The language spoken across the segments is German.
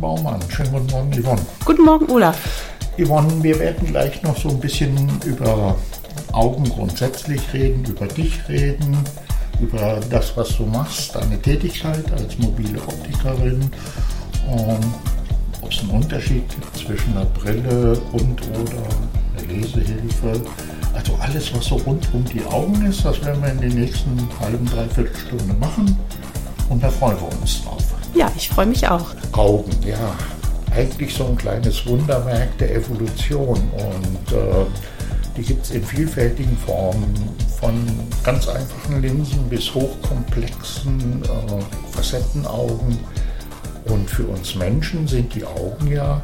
Baumann. Schönen guten Morgen, Yvonne. Guten Morgen, Olaf. Yvonne, wir werden gleich noch so ein bisschen über Augen grundsätzlich reden, über dich reden, über das, was du machst, deine Tätigkeit als mobile Optikerin. Und ob es einen Unterschied gibt zwischen einer Brille und oder einer Lesehilfe. Also alles, was so rund um die Augen ist, das werden wir in den nächsten halben, dreiviertel Stunde machen. Und da freuen wir uns drauf. Ja, ich freue mich auch. Augen, ja. Eigentlich so ein kleines Wunderwerk der Evolution. Und äh, die gibt es in vielfältigen Formen, von ganz einfachen Linsen bis hochkomplexen äh, Facettenaugen. Und für uns Menschen sind die Augen ja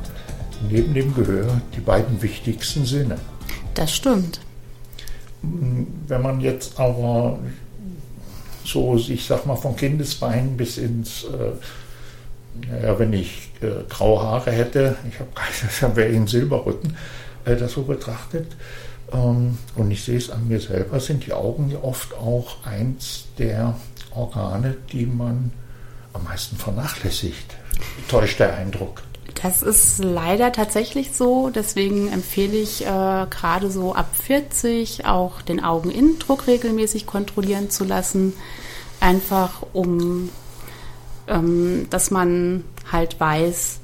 neben dem Gehör die beiden wichtigsten Sinne. Das stimmt. Wenn man jetzt aber so, ich sag mal, von Kindesbeinen bis ins, äh, ja, wenn ich äh, graue Haare hätte, ich habe keine, wäre ich ein Silberrücken, äh, das so betrachtet. Ähm, und ich sehe es an mir selber, sind die Augen ja oft auch eins der Organe, die man am meisten vernachlässigt. Täuscht der Eindruck. Das ist leider tatsächlich so. Deswegen empfehle ich äh, gerade so ab 40 auch den Augeninnendruck regelmäßig kontrollieren zu lassen. Einfach um, ähm, dass man halt weiß,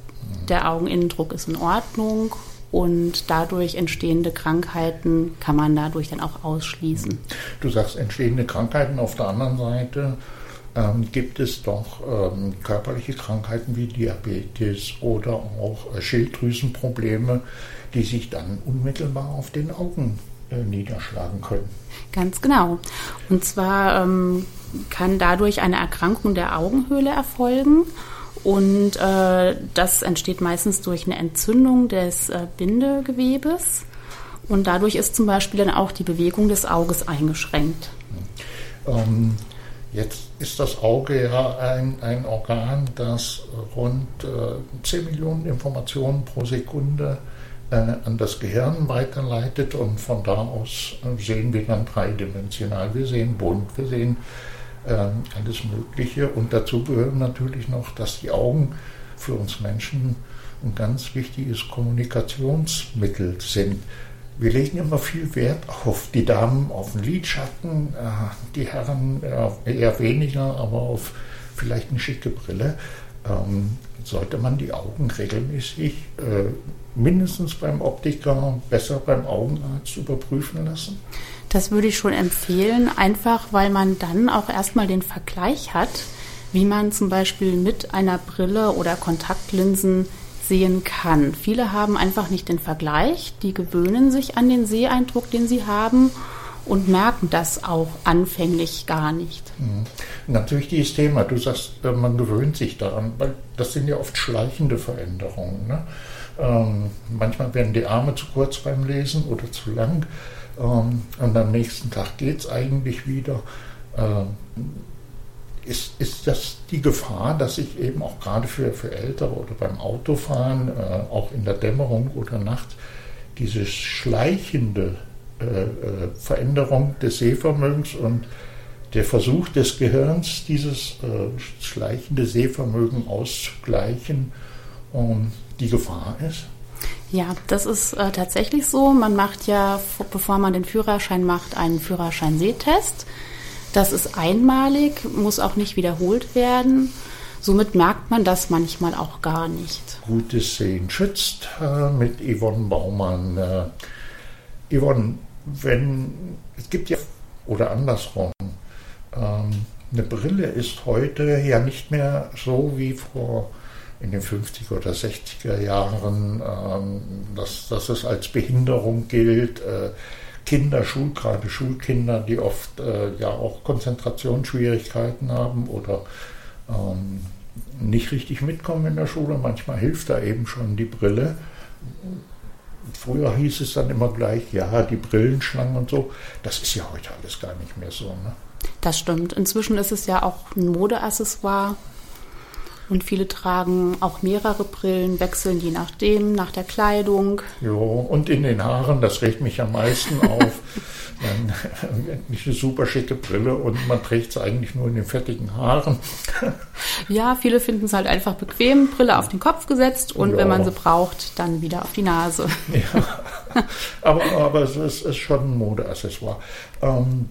der Augeninnendruck ist in Ordnung und dadurch entstehende Krankheiten kann man dadurch dann auch ausschließen. Du sagst entstehende Krankheiten auf der anderen Seite ähm, gibt es doch ähm, körperliche Krankheiten wie Diabetes oder auch äh, Schilddrüsenprobleme, die sich dann unmittelbar auf den Augen äh, niederschlagen können. Ganz genau. Und zwar ähm, kann dadurch eine Erkrankung der Augenhöhle erfolgen. Und äh, das entsteht meistens durch eine Entzündung des äh, Bindegewebes. Und dadurch ist zum Beispiel dann auch die Bewegung des Auges eingeschränkt. Ähm, Jetzt ist das Auge ja ein, ein Organ, das rund äh, 10 Millionen Informationen pro Sekunde äh, an das Gehirn weiterleitet und von da aus äh, sehen wir dann dreidimensional. Wir sehen bunt, wir sehen äh, alles Mögliche und dazu gehören natürlich noch, dass die Augen für uns Menschen ein ganz wichtiges Kommunikationsmittel sind. Wir legen immer viel Wert auf die Damen auf den Lidschatten, äh, die Herren eher weniger, aber auf vielleicht eine schicke Brille. Ähm, sollte man die Augen regelmäßig äh, mindestens beim Optiker, besser beim Augenarzt überprüfen lassen? Das würde ich schon empfehlen, einfach weil man dann auch erstmal den Vergleich hat, wie man zum Beispiel mit einer Brille oder Kontaktlinsen sehen kann. Viele haben einfach nicht den Vergleich, die gewöhnen sich an den Seeeindruck, den sie haben und merken das auch anfänglich gar nicht. Mhm. Natürlich dieses Thema, du sagst, äh, man gewöhnt sich daran, weil das sind ja oft schleichende Veränderungen. Ne? Ähm, manchmal werden die Arme zu kurz beim Lesen oder zu lang ähm, und am nächsten Tag geht es eigentlich wieder. Ähm, ist, ist das die Gefahr, dass ich eben auch gerade für, für Ältere oder beim Autofahren, äh, auch in der Dämmerung oder Nacht, diese schleichende äh, äh, Veränderung des Sehvermögens und der Versuch des Gehirns, dieses äh, schleichende Sehvermögen auszugleichen, ähm, die Gefahr ist? Ja, das ist äh, tatsächlich so. Man macht ja, bevor man den Führerschein macht, einen Führerschein-Sehtest. Das ist einmalig, muss auch nicht wiederholt werden. Somit merkt man das manchmal auch gar nicht. Gutes Sehen schützt äh, mit Yvonne Baumann. Äh, Yvonne, wenn es gibt ja oder andersrum, ähm, eine Brille ist heute ja nicht mehr so wie vor in den 50er oder 60er Jahren, ähm, dass, dass es als Behinderung gilt. Kinder, gerade Schulkinder, die oft äh, ja auch Konzentrationsschwierigkeiten haben oder ähm, nicht richtig mitkommen in der Schule. Manchmal hilft da eben schon die Brille. Früher hieß es dann immer gleich, ja, die Brillenschlangen und so. Das ist ja heute alles gar nicht mehr so. Ne? Das stimmt. Inzwischen ist es ja auch ein Modeaccessoire. Und viele tragen auch mehrere Brillen, wechseln je nachdem, nach der Kleidung. Jo, und in den Haaren, das regt mich am meisten auf. Man, nicht eine super schicke Brille und man trägt es eigentlich nur in den fettigen Haaren. Ja, viele finden es halt einfach bequem, Brille auf den Kopf gesetzt und ja. wenn man sie braucht, dann wieder auf die Nase. Ja, aber, aber es ist, ist schon ein Modeaccessoire. Ähm,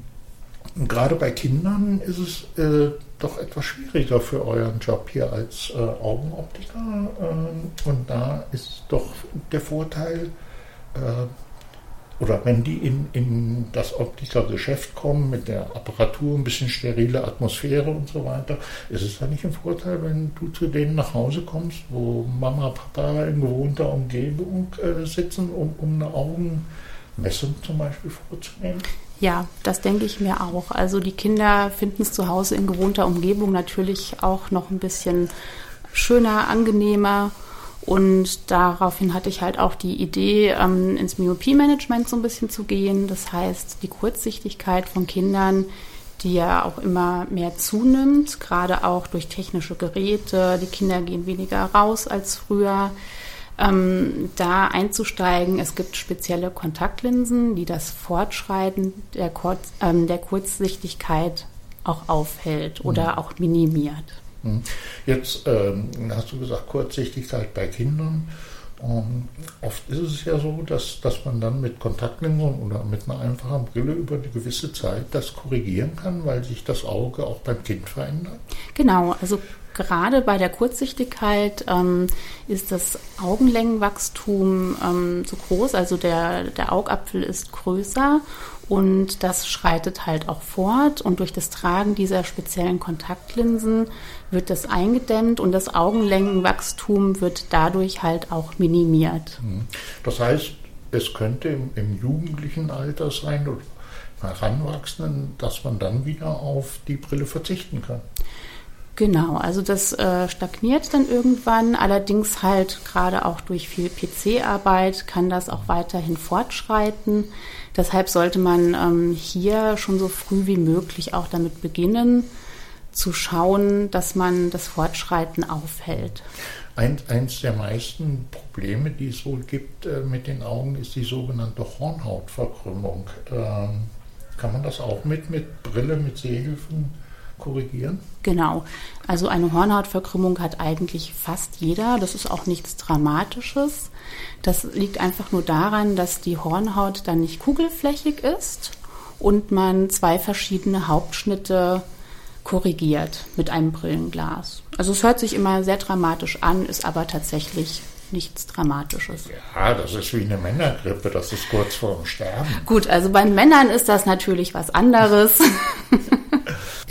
gerade bei Kindern ist es äh, doch etwas schwieriger für euren Job hier als äh, Augenoptiker. Äh, und da ist doch der Vorteil, äh, oder wenn die in, in das Optikergeschäft kommen mit der Apparatur, ein bisschen sterile Atmosphäre und so weiter, ist es da nicht ein Vorteil, wenn du zu denen nach Hause kommst, wo Mama, Papa in gewohnter Umgebung äh, sitzen, um, um eine Augenmessung zum Beispiel vorzunehmen? Ja, das denke ich mir auch. Also die Kinder finden es zu Hause in gewohnter Umgebung natürlich auch noch ein bisschen schöner, angenehmer. Und daraufhin hatte ich halt auch die Idee, ähm, ins Myopie-Management so ein bisschen zu gehen. Das heißt, die Kurzsichtigkeit von Kindern, die ja auch immer mehr zunimmt, gerade auch durch technische Geräte. Die Kinder gehen weniger raus als früher. Ähm, da einzusteigen. Es gibt spezielle Kontaktlinsen, die das Fortschreiten der, Kurz, ähm, der Kurzsichtigkeit auch aufhält oder mhm. auch minimiert. Hm. Jetzt ähm, hast du gesagt, Kurzsichtigkeit bei Kindern. Ähm, oft ist es ja so, dass, dass man dann mit Kontaktlinsen oder mit einer einfachen Brille über eine gewisse Zeit das korrigieren kann, weil sich das Auge auch beim Kind verändert. Genau, also gerade bei der Kurzsichtigkeit ähm, ist das Augenlängenwachstum ähm, so groß, also der, der Augapfel ist größer und das schreitet halt auch fort. Und durch das Tragen dieser speziellen Kontaktlinsen wird das eingedämmt und das Augenlängenwachstum wird dadurch halt auch minimiert. Mhm. Das heißt, es könnte im, im jugendlichen Alter sein oder Heranwachsenden, dass man dann wieder auf die Brille verzichten kann. Genau, also das äh, stagniert dann irgendwann, allerdings halt gerade auch durch viel PC-Arbeit kann das auch weiterhin fortschreiten. Deshalb sollte man ähm, hier schon so früh wie möglich auch damit beginnen, zu schauen, dass man das Fortschreiten aufhält. Ein, eins der meisten Probleme, die es wohl gibt äh, mit den Augen, ist die sogenannte Hornhautverkrümmung. Ähm, kann man das auch mit, mit Brille, mit Sehhilfen korrigieren? Genau. Also eine Hornhautverkrümmung hat eigentlich fast jeder. Das ist auch nichts Dramatisches. Das liegt einfach nur daran, dass die Hornhaut dann nicht kugelflächig ist und man zwei verschiedene Hauptschnitte korrigiert mit einem Brillenglas. Also es hört sich immer sehr dramatisch an, ist aber tatsächlich nichts Dramatisches. Ja, das ist wie eine Männergrippe, das ist kurz vor dem Sterben. Gut, also bei Männern ist das natürlich was anderes.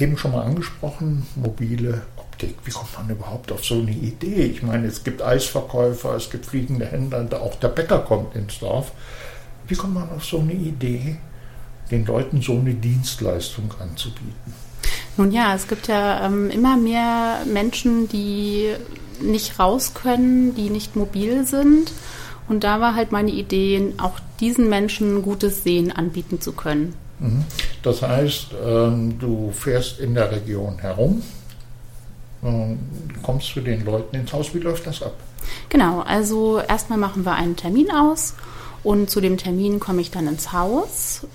Eben schon mal angesprochen, mobile Optik. Wie kommt man überhaupt auf so eine Idee? Ich meine, es gibt Eisverkäufer, es gibt fliegende Händler, auch der Bäcker kommt ins Dorf. Wie kommt man auf so eine Idee, den Leuten so eine Dienstleistung anzubieten? Nun ja, es gibt ja ähm, immer mehr Menschen, die nicht raus können, die nicht mobil sind. Und da war halt meine Idee, auch diesen Menschen gutes Sehen anbieten zu können. Mhm. Das heißt, ähm, du fährst in der Region herum, ähm, kommst zu den Leuten ins Haus. Wie läuft das ab? Genau, also erstmal machen wir einen Termin aus und zu dem Termin komme ich dann ins Haus.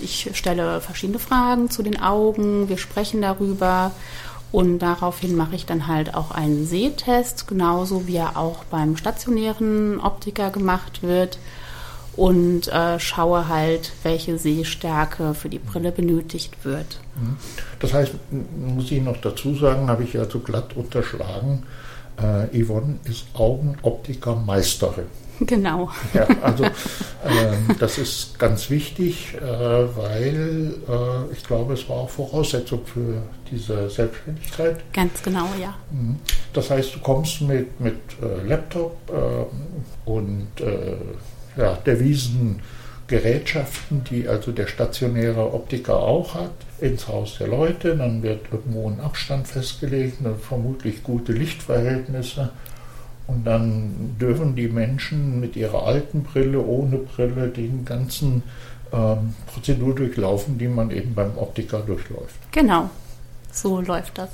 Ich stelle verschiedene Fragen zu den Augen, wir sprechen darüber und daraufhin mache ich dann halt auch einen Sehtest, genauso wie er auch beim stationären Optiker gemacht wird und äh, schaue halt, welche Sehstärke für die Brille benötigt wird. Mhm. Das heißt, muss ich noch dazu sagen, habe ich ja so glatt unterschlagen, äh, Yvonne ist Augenoptikermeisterin. Genau. Ja, also äh, das ist ganz wichtig, äh, weil äh, ich glaube, es war auch Voraussetzung für diese Selbstständigkeit. Ganz genau, ja. Mhm. Das heißt, du kommst mit, mit äh, Laptop äh, und ja, Devisen, Gerätschaften, die also der stationäre Optiker auch hat, ins Haus der Leute. Dann wird irgendwo ein Abstand festgelegt, vermutlich gute Lichtverhältnisse. Und dann dürfen die Menschen mit ihrer alten Brille, ohne Brille, den ganzen ähm, Prozedur durchlaufen, die man eben beim Optiker durchläuft. Genau. So läuft das.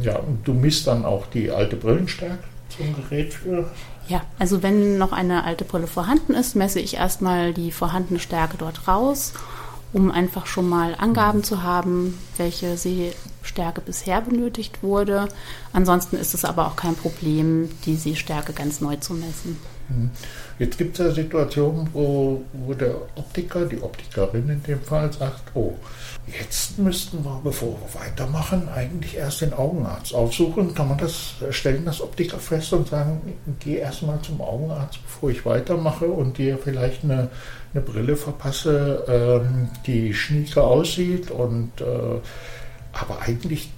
Ja, und du misst dann auch die alte Brillenstärke zum Gerät für? Ja, also wenn noch eine alte Brille vorhanden ist, messe ich erstmal die vorhandene Stärke dort raus, um einfach schon mal Angaben zu haben, welche Sehstärke bisher benötigt wurde. Ansonsten ist es aber auch kein Problem, die Sehstärke ganz neu zu messen. Hm. Jetzt gibt es ja Situationen, wo, wo der Optiker, die Optikerin in dem Fall, sagt, oh, Jetzt müssten wir, bevor wir weitermachen, eigentlich erst den Augenarzt aufsuchen. Kann man das, stellen das Optiker fest und sagen, geh erstmal zum Augenarzt, bevor ich weitermache und dir vielleicht eine, eine Brille verpasse, ähm, die schnieke aussieht und äh, aber eigentlich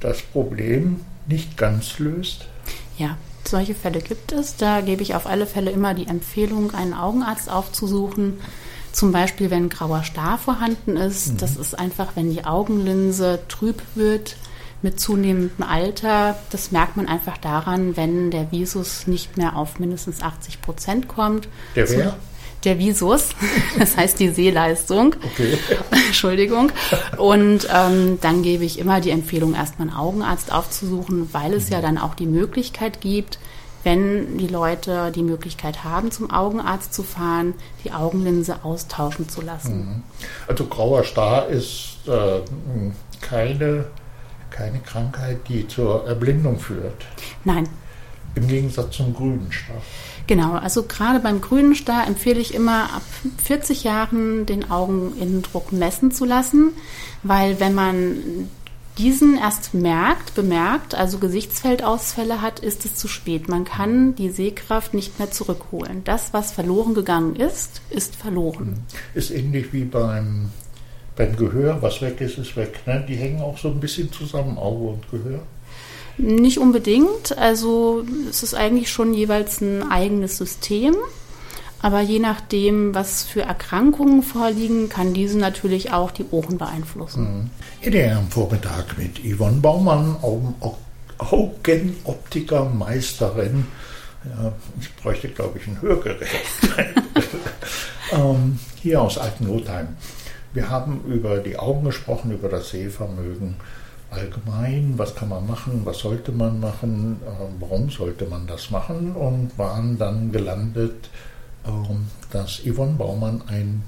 das Problem nicht ganz löst? Ja, solche Fälle gibt es. Da gebe ich auf alle Fälle immer die Empfehlung, einen Augenarzt aufzusuchen zum Beispiel, wenn grauer Star vorhanden ist, mhm. das ist einfach, wenn die Augenlinse trüb wird mit zunehmendem Alter. Das merkt man einfach daran, wenn der Visus nicht mehr auf mindestens 80 Prozent kommt. Der wer? Der Visus, das heißt die Sehleistung. Okay. Entschuldigung. Und ähm, dann gebe ich immer die Empfehlung, erstmal einen Augenarzt aufzusuchen, weil es mhm. ja dann auch die Möglichkeit gibt, wenn die Leute die Möglichkeit haben, zum Augenarzt zu fahren, die Augenlinse austauschen zu lassen. Mhm. Also grauer Star ist äh, keine, keine Krankheit, die zur Erblindung führt. Nein. Im Gegensatz zum grünen Star. Genau, also gerade beim grünen Star empfehle ich immer ab 40 Jahren den Augeninnendruck messen zu lassen, weil wenn man diesen erst merkt, bemerkt, also Gesichtsfeldausfälle hat, ist es zu spät. Man kann die Sehkraft nicht mehr zurückholen. Das, was verloren gegangen ist, ist verloren. Mhm. Ist ähnlich wie beim, beim Gehör. Was weg ist, ist weg. Ne? Die hängen auch so ein bisschen zusammen, Auge und Gehör. Nicht unbedingt. Also es ist eigentlich schon jeweils ein eigenes System. Aber je nachdem, was für Erkrankungen vorliegen, kann diese natürlich auch die Ohren beeinflussen. Mhm. Am Vormittag mit Yvonne Baumann, Augenoptikermeisterin. Ja, ich bräuchte, glaube ich, ein Hörgerät. ähm, hier aus Altenlotheim. Wir haben über die Augen gesprochen, über das Sehvermögen allgemein, was kann man machen, was sollte man machen, äh, warum sollte man das machen und waren dann gelandet ähm, dass Yvonne Baumann ein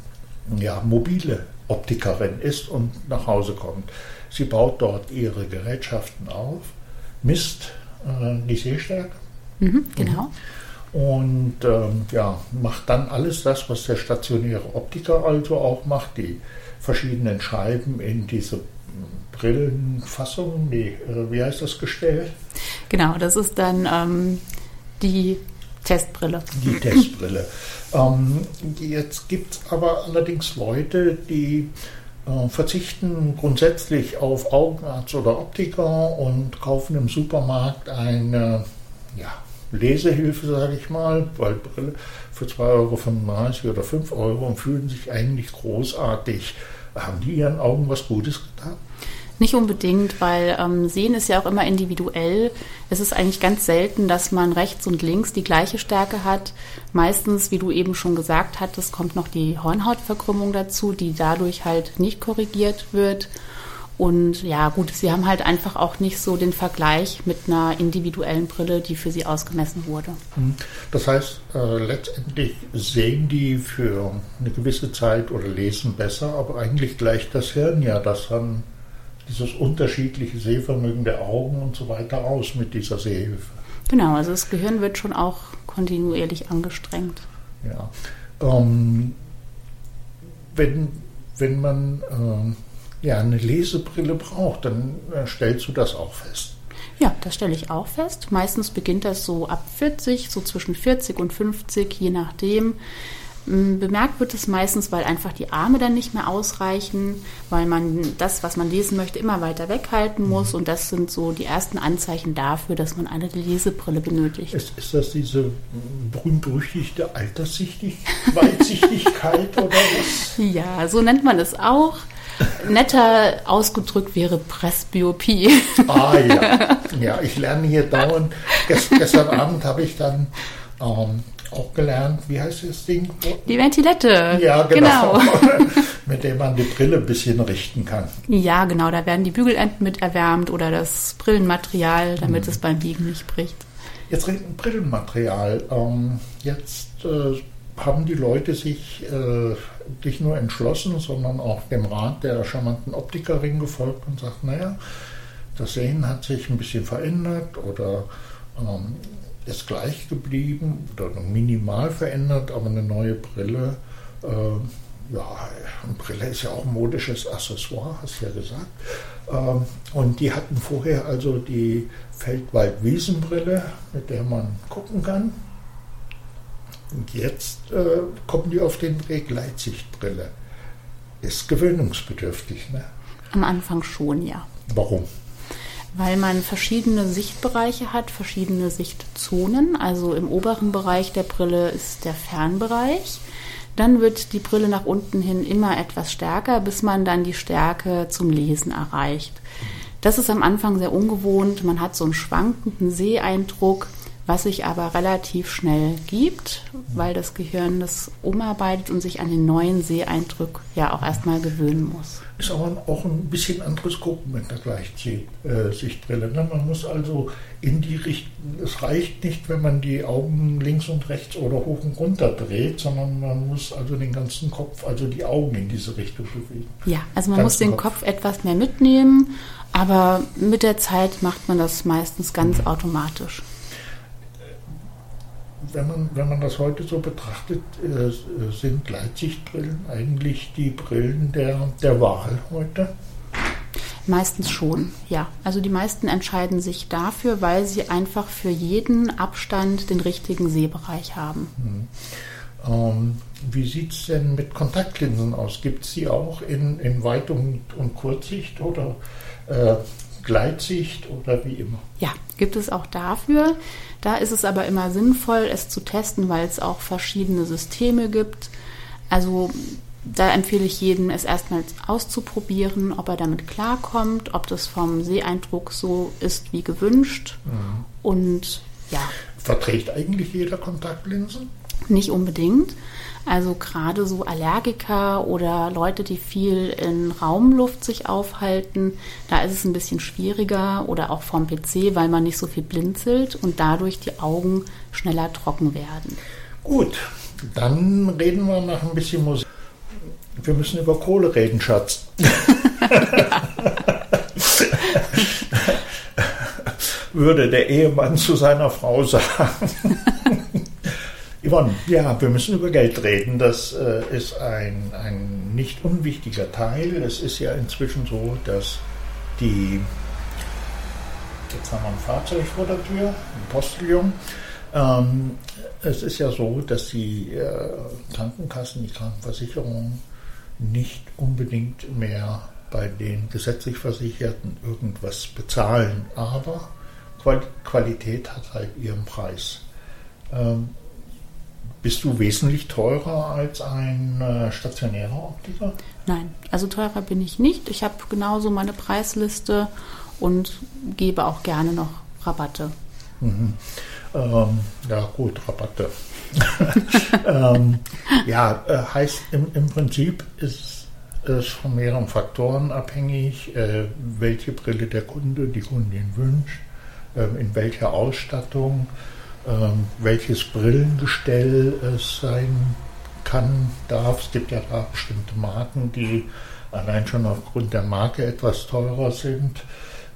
ja, mobile Optikerin ist und nach Hause kommt. Sie baut dort ihre Gerätschaften auf, misst äh, die Sehstärke. Mhm, genau. Und ähm, ja, macht dann alles das, was der stationäre Optiker also auch macht, die verschiedenen Scheiben in diese Brillenfassung, die, äh, wie heißt das Gestell? Genau, das ist dann ähm, die Testbrille. Die Testbrille. ähm, jetzt gibt es aber allerdings Leute, die äh, verzichten grundsätzlich auf Augenarzt oder Optiker und kaufen im Supermarkt eine ja, Lesehilfe, sage ich mal, weil Brille für 2,35 Euro oder 5 Euro und fühlen sich eigentlich großartig. Haben die ihren Augen was Gutes getan? Nicht unbedingt, weil ähm, Sehen ist ja auch immer individuell. Es ist eigentlich ganz selten, dass man rechts und links die gleiche Stärke hat. Meistens, wie du eben schon gesagt hattest, kommt noch die Hornhautverkrümmung dazu, die dadurch halt nicht korrigiert wird. Und ja, gut, sie haben halt einfach auch nicht so den Vergleich mit einer individuellen Brille, die für sie ausgemessen wurde. Mhm. Das heißt, äh, letztendlich sehen die für eine gewisse Zeit oder lesen besser, aber eigentlich gleicht das Hirn ja das dann dieses unterschiedliche Sehvermögen der Augen und so weiter aus mit dieser Sehhilfe. Genau, also das Gehirn wird schon auch kontinuierlich angestrengt. Ja. Ähm, wenn, wenn man äh, ja, eine Lesebrille braucht, dann äh, stellst du das auch fest. Ja, das stelle ich auch fest. Meistens beginnt das so ab 40, so zwischen 40 und 50, je nachdem. Bemerkt wird es meistens, weil einfach die Arme dann nicht mehr ausreichen, weil man das, was man lesen möchte, immer weiter weghalten mhm. muss. Und das sind so die ersten Anzeichen dafür, dass man eine Lesebrille benötigt. Ist, ist das diese berühmt-berüchtigte Alterssichtigkeit oder was? Ja, so nennt man es auch. Netter ausgedrückt wäre Presbyopie. Ah ja, ja, ich lerne hier dauernd. Gest, gestern Abend habe ich dann ähm, auch gelernt, wie heißt das Ding? Die Ventilette. Ja, genau. genau. mit dem man die Brille ein bisschen richten kann. Ja, genau. Da werden die Bügelenden mit erwärmt oder das Brillenmaterial, damit mhm. es beim Biegen nicht bricht. Jetzt reden Brillenmaterial. Ähm, jetzt äh, haben die Leute sich äh, nicht nur entschlossen, sondern auch dem Rat der charmanten Optikerin gefolgt und sagt, naja, das Sehen hat sich ein bisschen verändert oder ähm, ist gleich geblieben oder minimal verändert, aber eine neue Brille, äh, ja, eine Brille ist ja auch ein modisches Accessoire, hast du ja gesagt. Ähm, und die hatten vorher also die Feldwald-Wiesenbrille, mit der man gucken kann. Und jetzt äh, kommen die auf den Weg Leitsichtbrille. Ist gewöhnungsbedürftig, ne? Am Anfang schon, ja. Warum? Weil man verschiedene Sichtbereiche hat, verschiedene Sichtzonen. Also im oberen Bereich der Brille ist der Fernbereich. Dann wird die Brille nach unten hin immer etwas stärker, bis man dann die Stärke zum Lesen erreicht. Das ist am Anfang sehr ungewohnt. Man hat so einen schwankenden Seeeindruck, was sich aber relativ schnell gibt, weil das Gehirn das umarbeitet und sich an den neuen Seeeindruck ja auch erstmal gewöhnen muss ist aber auch ein bisschen anderes Gucken mit der Gleichsichtbrille. Ne? Man muss also in die Richtung, es reicht nicht, wenn man die Augen links und rechts oder hoch und runter dreht, sondern man muss also den ganzen Kopf, also die Augen in diese Richtung bewegen. Ja, also man muss den Kopf. Kopf etwas mehr mitnehmen, aber mit der Zeit macht man das meistens ganz automatisch wenn man, wenn man das heute so betrachtet, äh, sind Gleitsichtbrillen eigentlich die Brillen der, der Wahl heute? Meistens schon, ja. Also die meisten entscheiden sich dafür, weil sie einfach für jeden Abstand den richtigen Sehbereich haben. Hm. Ähm, wie sieht es denn mit Kontaktlinsen aus? Gibt es die auch in, in Weit- und, und Kurzsicht oder äh, Gleitsicht oder wie immer? Ja, gibt es auch dafür. Da ist es aber immer sinnvoll, es zu testen, weil es auch verschiedene Systeme gibt. Also da empfehle ich jedem, es erstmals auszuprobieren, ob er damit klarkommt, ob das vom Seeeindruck so ist wie gewünscht. Mhm. Und ja. Verträgt eigentlich jeder Kontaktlinsen? Nicht unbedingt. Also gerade so Allergiker oder Leute, die viel in Raumluft sich aufhalten, da ist es ein bisschen schwieriger oder auch vom PC, weil man nicht so viel blinzelt und dadurch die Augen schneller trocken werden. Gut, dann reden wir nach ein bisschen Musik. Wir müssen über Kohle reden, Schatz. Würde der Ehemann zu seiner Frau sagen. Yvonne, ja, wir müssen über Geld reden. Das äh, ist ein, ein nicht unwichtiger Teil. Es ist ja inzwischen so, dass die, jetzt haben wir ein Fahrzeug vor der Tür, ein Postillon. Ähm, es ist ja so, dass die äh, Krankenkassen, die Krankenversicherung nicht unbedingt mehr bei den gesetzlich Versicherten irgendwas bezahlen, aber Qualität hat halt ihren Preis. Ähm, bist du wesentlich teurer als ein äh, stationärer Optiker? Nein, also teurer bin ich nicht. Ich habe genauso meine Preisliste und gebe auch gerne noch Rabatte. Mhm. Ähm, ja, gut, Rabatte. ähm, ja, äh, heißt im, im Prinzip ist es von mehreren Faktoren abhängig, äh, welche Brille der Kunde, die Kundin wünscht, äh, in welcher Ausstattung ähm, welches Brillengestell es sein kann, darf. Es gibt ja da bestimmte Marken, die allein schon aufgrund der Marke etwas teurer sind.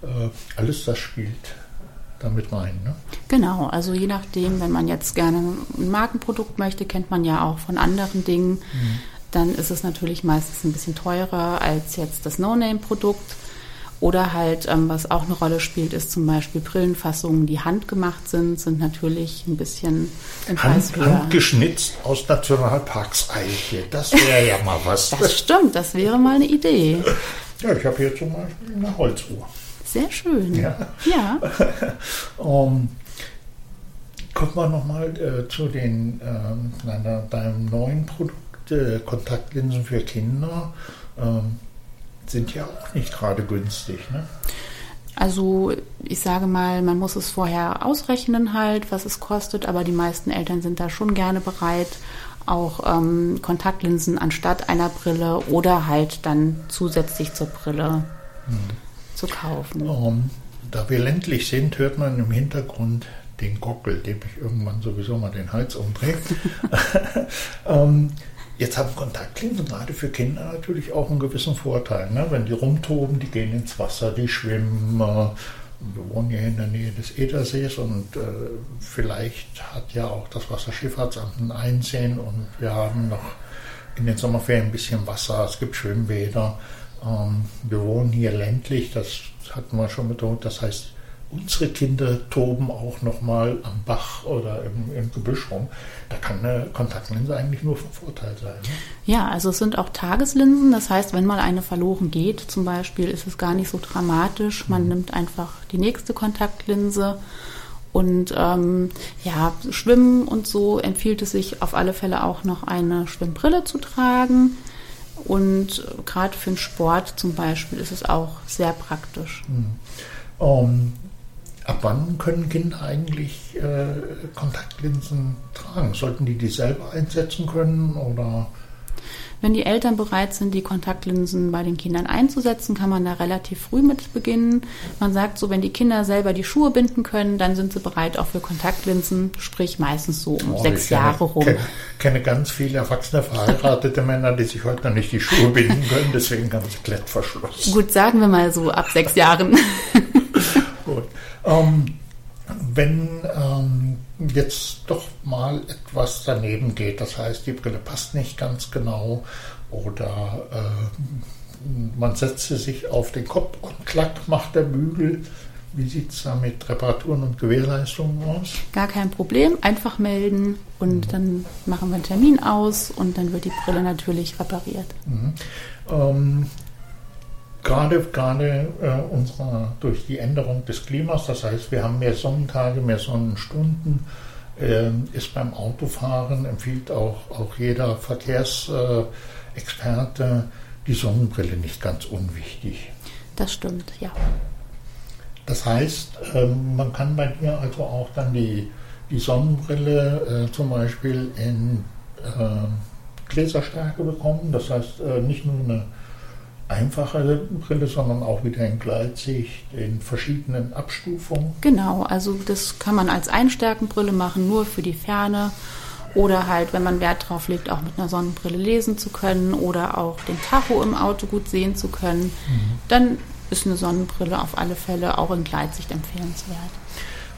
Äh, alles das spielt damit rein. Ne? Genau, also je nachdem, wenn man jetzt gerne ein Markenprodukt möchte, kennt man ja auch von anderen Dingen, mhm. dann ist es natürlich meistens ein bisschen teurer als jetzt das No-Name-Produkt. Oder halt, ähm, was auch eine Rolle spielt, ist zum Beispiel Brillenfassungen, die handgemacht sind, sind natürlich ein bisschen im Hand. Handgeschnitzt aus Nationalparks Eiche. Das wäre ja mal was. Das stimmt, das wäre mal eine Idee. Ja, ich habe hier zum Beispiel eine Holzuhr. Sehr schön. Ja. ja. um, kommen wir nochmal äh, zu den, äh, deinem neuen Produkt, äh, Kontaktlinsen für Kinder. Ähm, sind ja auch nicht gerade günstig. Ne? Also ich sage mal, man muss es vorher ausrechnen halt, was es kostet, aber die meisten Eltern sind da schon gerne bereit, auch ähm, Kontaktlinsen anstatt einer Brille oder halt dann zusätzlich zur Brille hm. zu kaufen. Um, da wir ländlich sind, hört man im Hintergrund den Gockel, dem ich irgendwann sowieso mal den Hals umdrehe. ähm, jetzt haben Kontaktlinsen gerade für Kinder natürlich auch einen gewissen Vorteil. Ne? Wenn die rumtoben, die gehen ins Wasser, die schwimmen. Äh, wir wohnen ja in der Nähe des Edersees und äh, vielleicht hat ja auch das Wasserschifffahrtsamt ein Einsehen und wir haben noch in den Sommerferien ein bisschen Wasser, es gibt Schwimmbäder. Ähm, wir wohnen hier ländlich, das hatten wir schon betont, das heißt, unsere Kinder toben auch nochmal am Bach oder im, im, Gebüsch rum. Da kann eine Kontaktlinse eigentlich nur von Vorteil sein. Ne? Ja, also es sind auch Tageslinsen. Das heißt, wenn mal eine verloren geht, zum Beispiel, ist es gar nicht so dramatisch. Man mhm. nimmt einfach die nächste Kontaktlinse. Und ähm, ja, Schwimmen und so empfiehlt es sich auf alle Fälle auch noch eine Schwimmbrille zu tragen. Und gerade für den Sport zum Beispiel ist es auch sehr praktisch. Mhm. Um, Ab wann können Kinder eigentlich äh, Kontaktlinsen tragen? Sollten die die selber einsetzen können oder? Wenn die Eltern bereit sind, die Kontaktlinsen bei den Kindern einzusetzen, kann man da relativ früh mit beginnen. Man sagt so, wenn die Kinder selber die Schuhe binden können, dann sind sie bereit auch für Kontaktlinsen, sprich meistens so um oh, sechs kenne, Jahre rum. Ich kenne, kenne ganz viele erwachsene verheiratete Männer, die sich heute noch nicht die Schuhe binden können, deswegen ganz Klettverschluss. Gut, sagen wir mal so ab sechs Jahren. Ähm, wenn ähm, jetzt doch mal etwas daneben geht, das heißt, die Brille passt nicht ganz genau oder äh, man setzt sie sich auf den Kopf und klack macht der Bügel. Wie sieht es da mit Reparaturen und Gewährleistungen aus? Gar kein Problem, einfach melden und mhm. dann machen wir einen Termin aus und dann wird die Brille natürlich repariert. Mhm. Ähm, gerade gerade äh, unsere, durch die Änderung des Klimas, das heißt, wir haben mehr Sonnentage, mehr Sonnenstunden, äh, ist beim Autofahren, empfiehlt auch, auch jeder Verkehrsexperte die Sonnenbrille nicht ganz unwichtig. Das stimmt, ja. Das heißt, ähm, man kann bei dir also auch dann die, die Sonnenbrille äh, zum Beispiel in äh, Gläserstärke bekommen. Das heißt, äh, nicht nur eine einfache Brille, sondern auch wieder in Gleitsicht in verschiedenen Abstufungen. Genau, also das kann man als Einstärkenbrille machen, nur für die Ferne. Oder halt, wenn man Wert drauf legt, auch mit einer Sonnenbrille lesen zu können oder auch den Tacho im Auto gut sehen zu können, mhm. dann ist eine Sonnenbrille auf alle Fälle auch in Gleitsicht empfehlenswert.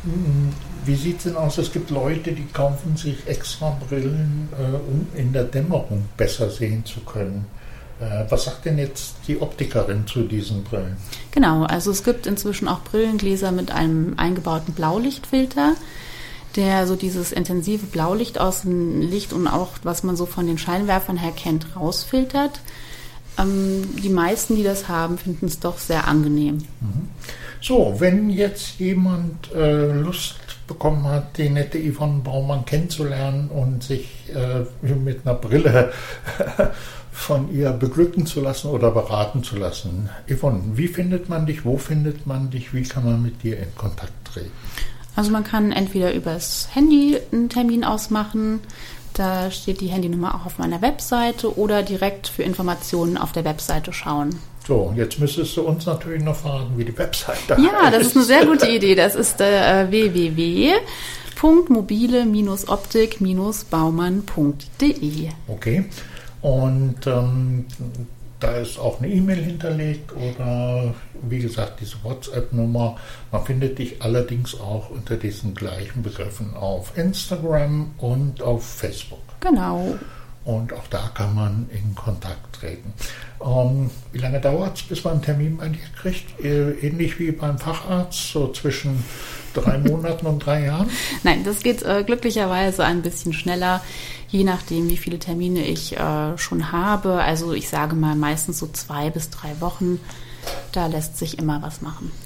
Mhm. Wie sieht es denn aus? Es gibt Leute, die kaufen sich extra Brillen, äh, um in der Dämmerung besser sehen zu können. Äh, was sagt denn jetzt die Optikerin zu diesen Brillen? Genau, also es gibt inzwischen auch Brillengläser mit einem eingebauten Blaulichtfilter, der so dieses intensive Blaulicht aus dem Licht und auch, was man so von den Scheinwerfern her kennt, rausfiltert. Ähm, die meisten, die das haben, finden es doch sehr angenehm. Mhm. So, wenn jetzt jemand äh, Lust bekommen hat, die nette Yvonne Baumann kennenzulernen und sich äh, mit einer Brille von ihr beglücken zu lassen oder beraten zu lassen. Yvonne, wie findet man dich, wo findet man dich, wie kann man mit dir in Kontakt treten? Also man kann entweder übers Handy einen Termin ausmachen, da steht die Handynummer auch auf meiner Webseite oder direkt für Informationen auf der Webseite schauen. So, jetzt müsstest du uns natürlich noch fragen, wie die Webseite ja, heißt. Ja, das ist eine sehr gute Idee. Das ist äh, www.mobile-optik-baumann.de. Okay. Und ähm, da ist auch eine E-Mail hinterlegt oder wie gesagt diese WhatsApp-Nummer. Man findet dich allerdings auch unter diesen gleichen Begriffen auf Instagram und auf Facebook. Genau. Und auch da kann man in Kontakt treten. Ähm, wie lange dauert es, bis man einen Termin bei dir kriegt? Äh, ähnlich wie beim Facharzt, so zwischen drei Monaten und drei Jahren? Nein, das geht äh, glücklicherweise ein bisschen schneller je nachdem, wie viele Termine ich äh, schon habe. Also ich sage mal meistens so zwei bis drei Wochen. Da lässt sich immer was machen.